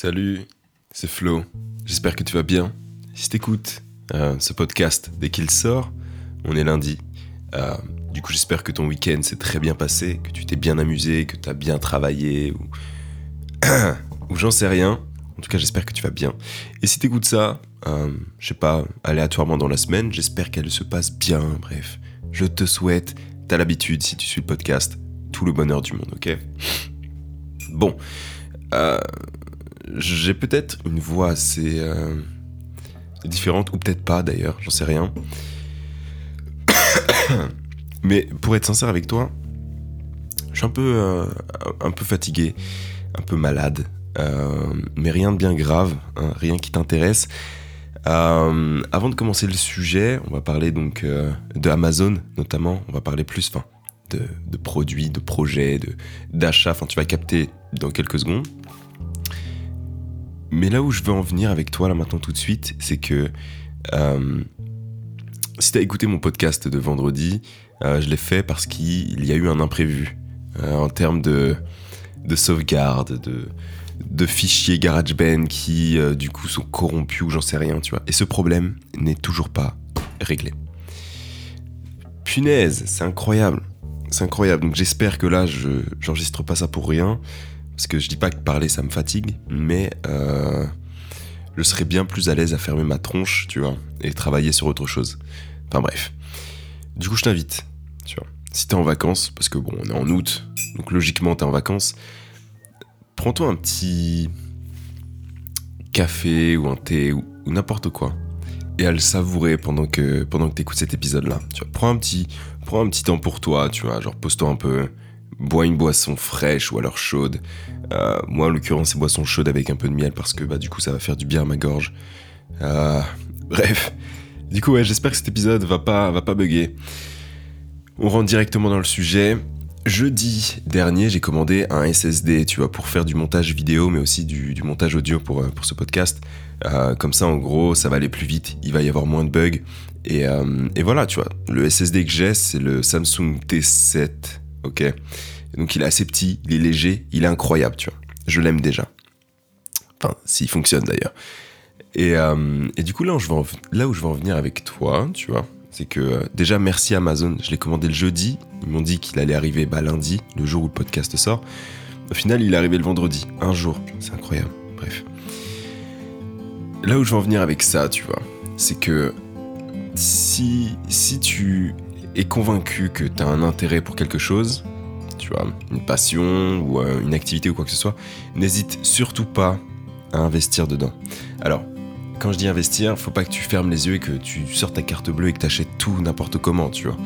Salut, c'est Flo. J'espère que tu vas bien. Si t'écoutes euh, ce podcast dès qu'il sort, on est lundi. Euh, du coup, j'espère que ton week-end s'est très bien passé, que tu t'es bien amusé, que tu as bien travaillé, ou, ou j'en sais rien. En tout cas, j'espère que tu vas bien. Et si t'écoutes ça, euh, je sais pas, aléatoirement dans la semaine, j'espère qu'elle se passe bien. Bref, je te souhaite, t'as l'habitude si tu suis le podcast, tout le bonheur du monde, ok? Bon, euh, j'ai peut-être une voix assez euh, différente, ou peut-être pas d'ailleurs, j'en sais rien. Mais pour être sincère avec toi, je suis un peu, euh, un peu fatigué, un peu malade, euh, mais rien de bien grave, hein, rien qui t'intéresse. Avant de commencer le sujet, on va parler donc de Amazon notamment. On va parler plus, enfin, de, de produits, de projets, d'achats. Enfin, tu vas capter dans quelques secondes. Mais là où je veux en venir avec toi là maintenant tout de suite, c'est que euh, si t'as écouté mon podcast de vendredi, euh, je l'ai fait parce qu'il y a eu un imprévu euh, en termes de, de sauvegarde, de, de fichiers GarageBand qui du coup sont corrompus ou j'en sais rien, tu vois. Et ce problème n'est toujours pas réglé. Punaise, c'est incroyable. C'est incroyable. Donc j'espère que là, je j'enregistre pas ça pour rien. Parce que je dis pas que parler ça me fatigue, mais euh, je serais bien plus à l'aise à fermer ma tronche, tu vois, et travailler sur autre chose. Enfin bref. Du coup, je t'invite, tu vois. Si t'es en vacances, parce que bon, on est en août, donc logiquement t'es en vacances, prends-toi un petit café ou un thé ou, ou n'importe quoi et à le savourer pendant que pendant que t'écoutes cet épisode là. Tu vois, prends un petit prends un petit temps pour toi, tu vois, genre pose-toi un peu, bois une boisson fraîche ou alors chaude. Euh, moi en l'occurrence c'est boisson chaude avec un peu de miel parce que bah du coup ça va faire du bien à ma gorge. Euh, bref, du coup ouais j'espère que cet épisode va pas va pas bugger. On rentre directement dans le sujet. Jeudi dernier, j'ai commandé un SSD, tu vois, pour faire du montage vidéo, mais aussi du, montage audio pour, euh, pour ce podcast. Comme ça, en gros, ça va aller plus vite, il va y avoir moins de bugs. Et, et voilà, tu vois, le SSD que j'ai, c'est le Samsung T7, ok Donc il est assez petit, il est léger, il est incroyable, tu vois. Je l'aime déjà. Enfin, s'il fonctionne d'ailleurs. Et, euh, et du coup, là où, je vais en, là où je vais en venir avec toi, tu vois, c'est que euh, déjà merci Amazon, je l'ai commandé le jeudi, ils m'ont dit qu'il allait arriver bah, lundi, le jour où le podcast sort. Au final, il est arrivé le vendredi, un jour, c'est incroyable. Bref. Là où je veux en venir avec ça, tu vois, c'est que si, si tu es convaincu que tu as un intérêt pour quelque chose, tu vois, une passion ou euh, une activité ou quoi que ce soit, n'hésite surtout pas à investir dedans. Alors, quand je dis investir, faut pas que tu fermes les yeux et que tu sortes ta carte bleue et que tu achètes tout n'importe comment, tu vois.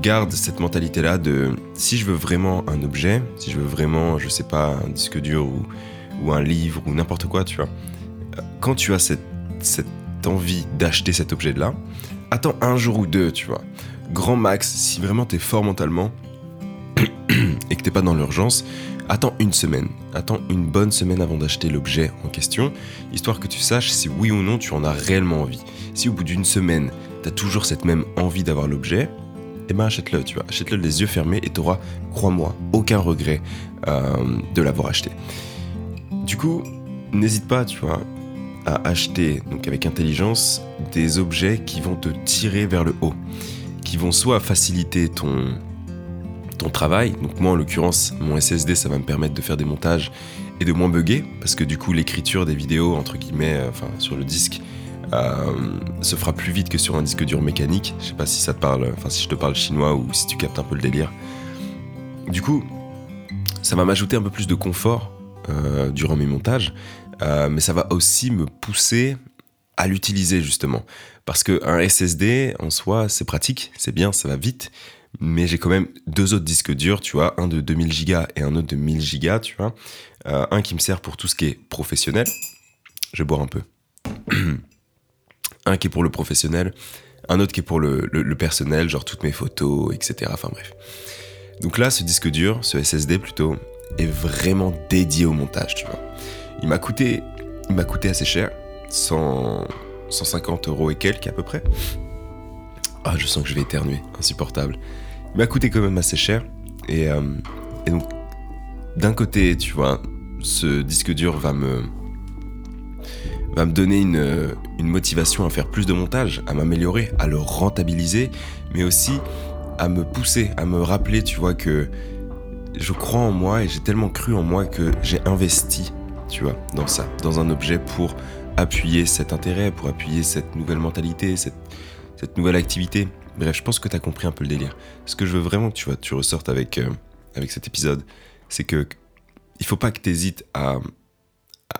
Garde cette mentalité-là de si je veux vraiment un objet, si je veux vraiment, je sais pas, un disque dur ou, ou un livre ou n'importe quoi, tu vois. euh, Quand tu as cette, cette envie d'acheter cet objet-là, attends un jour ou deux, tu vois. Grand max, si vraiment t'es fort mentalement et que t'es pas dans l'urgence, attends une semaine. Attends une bonne semaine avant d'acheter l'objet en question, histoire que tu saches si oui ou non tu en as réellement envie. Si au bout d'une semaine, t'as toujours cette même envie d'avoir l'objet, eh ben achète-le, tu vois. Achète-le les yeux fermés et t'auras, crois-moi, aucun regret euh, de l'avoir acheté. Du coup, n'hésite pas, tu vois, à acheter, donc avec intelligence, des objets qui vont te tirer vers le haut, vont soit faciliter ton, travail, donc moi en l'occurrence, mon SSD, ça va me permettre de faire des montages et de moins bugger, parce que du coup l'écriture des vidéos, entre guillemets, euh, sur le disque, euh, se fera plus vite que sur un disque dur mécanique. Je sais pas si ça te parle, enfin si je te parle chinois ou si tu captes un peu le délire. Du coup, ça va m'ajouter un peu plus de confort euh, durant mes montages, mais ça va aussi me pousser à l'utiliser justement. Parce qu'un SSD en soi, c'est pratique, c'est bien, ça va vite, mais j'ai quand même deux autres disques durs, tu vois, un de 2000 Go et un autre de 1000 Go, tu vois. Euh, un qui me sert pour tout ce qui est professionnel. Je vais boire un peu. un qui est pour le professionnel, un autre qui est pour le, le- personnel, genre toutes mes photos, etc. Enfin bref. Donc là, ce disque dur, ce SSD plutôt, est vraiment dédié au montage, tu vois. Il m'a coûté, il m'a coûté assez cher, 100, 150 euros et quelques à peu près. Ah, je sens que je vais éternuer, insupportable. Il m'a coûté quand même assez cher. Et, euh, donc, d'un côté, tu vois, ce disque dur va me, va donner une, une motivation à faire plus de montage, à m'améliorer, à le rentabiliser, mais aussi à me pousser, à me rappeler, tu vois, que je crois en moi et j'ai tellement cru en moi que j'ai investi, tu vois, dans ça, dans un objet pour appuyer cet intérêt, pour appuyer cette nouvelle mentalité, cette, nouvelle activité. Bref, je pense que tu as compris un peu le délire. Ce que je veux vraiment que tu, vois, tu ressortes avec, euh, avec cet épisode, c'est que il faut pas que tu hésites à,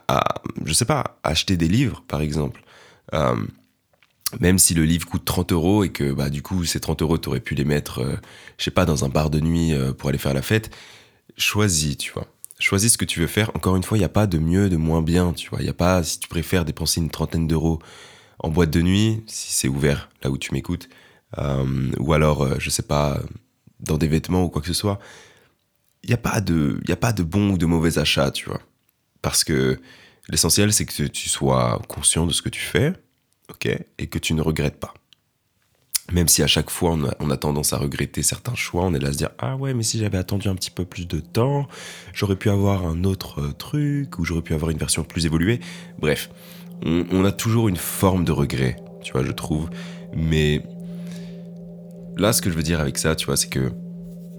à, je sais pas, acheter des livres, par exemple. Euh, même si le livre coûte 30 euros et que bah, du coup ces 30 euros t'aurais pu les mettre, euh, je sais pas, dans un bar de nuit euh, pour aller faire la fête, choisis, tu vois. Choisis ce que tu veux faire. Encore une fois, il n'y a pas de mieux, de moins bien, tu vois. Il n'y a pas, si tu préfères dépenser une trentaine d'euros en boîte de nuit, si c'est ouvert là où tu m'écoutes, euh, ou alors, je sais pas, dans des vêtements ou quoi que ce soit, il n'y a, pas de, y a pas de bon ou de mauvais achat, tu vois. Parce que l'essentiel, c'est que tu sois conscient de ce que tu fais, ok, et que tu ne regrettes pas. Même si à chaque fois on a, tendance à regretter certains choix, on est là à se dire ah ouais mais si j'avais attendu un petit peu plus de temps, j'aurais pu avoir un autre euh, truc ou j'aurais pu avoir une version plus évoluée. Bref, on, a toujours une forme de regret, tu vois, je trouve. Mais là, ce que je veux dire avec ça, tu vois, c'est que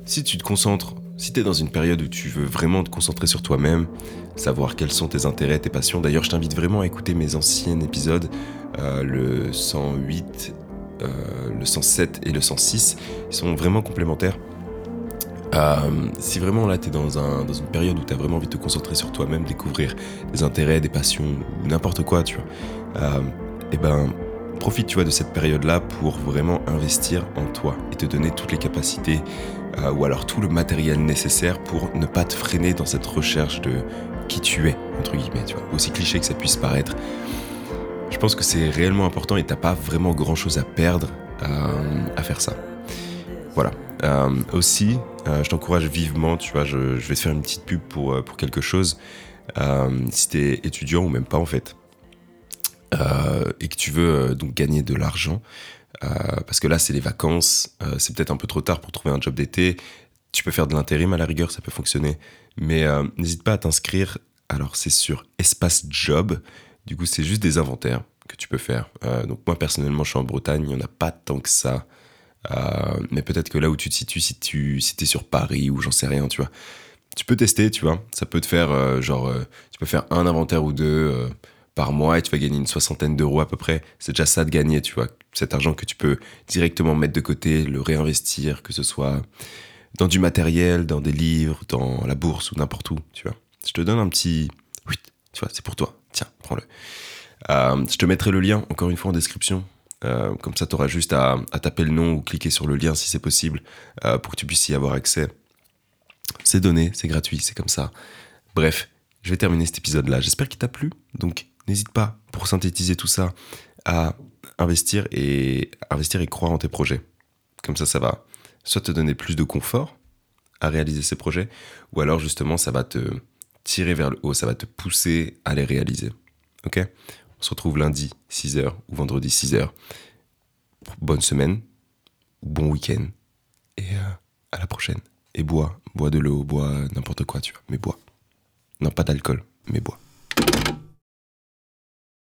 si tu te concentres, si tu es dans une période où tu veux vraiment te concentrer sur toi-même, savoir quels sont tes intérêts, tes passions. D'ailleurs, je t'invite vraiment à écouter mes anciens épisodes, euh, le 108, euh, le 107 et le 106. Ils sont vraiment complémentaires. Euh, si vraiment là tu es dans, un, dans une période où tu as vraiment envie de te concentrer sur toi-même, découvrir des intérêts, des passions, n'importe quoi, tu vois, et eh ben profite tu vois de cette période là pour vraiment investir en toi et te donner toutes les capacités ou alors tout le matériel nécessaire pour ne pas te freiner dans cette recherche de qui tu es, entre guillemets. Aussi cliché que ça puisse paraître. Je pense que c'est réellement important et t'as pas vraiment grand chose à perdre euh, à faire ça. Voilà. Euh, aussi, euh, je t'encourage vivement, tu vois, je, vais te faire une petite pub pour, pour quelque chose. si t'es étudiant ou même pas en fait, et que tu veux donc gagner de l'argent, parce que là c'est les vacances, c'est peut-être un peu trop tard pour trouver un job d'été, tu peux faire de l'intérim à la rigueur, ça peut fonctionner. Mais n'hésite pas à t'inscrire. Alors, c'est sur Espace Job. Du coup, c'est juste des inventaires que tu peux faire. Euh, donc, moi, personnellement, je suis en Bretagne. Il n'y en a pas tant que ça. Euh, mais peut-être que là où tu te situes, si tu si es sur Paris ou j'en sais rien, tu vois, tu peux tester, tu vois. Ça peut te faire, genre, tu peux faire un inventaire ou deux par mois et tu vas gagner une soixantaine d'euros à peu près. C'est déjà ça de gagner, tu vois. Cet argent que tu peux directement mettre de côté, le réinvestir, que ce soit dans du matériel, dans des livres, dans la bourse ou n'importe où, tu vois. Je te donne un petit... Oui, tu vois, c'est pour toi. Tiens, prends-le. Euh, je te mettrai le lien, encore une fois, en description. Euh, comme ça, tu auras juste à, taper le nom ou cliquer sur le lien si c'est possible euh, pour que tu puisses y avoir accès. C'est donné, c'est gratuit, c'est comme ça. Bref, je vais terminer cet épisode-là. J'espère qu'il t'a plu. Donc, n'hésite pas, pour synthétiser tout ça, à investir et investir et croire en tes projets. Comme ça, ça va soit te donner plus de confort à réaliser ces projets, ou alors justement ça va te tirer vers le haut, ça va te pousser à les réaliser. Ok? On se retrouve lundi 6h ou vendredi 6h. Bonne semaine, bon week-end, et euh, à la prochaine. Et bois, bois de l'eau, bois n'importe quoi, tu vois, mais bois. Non, pas d'alcool, mais bois.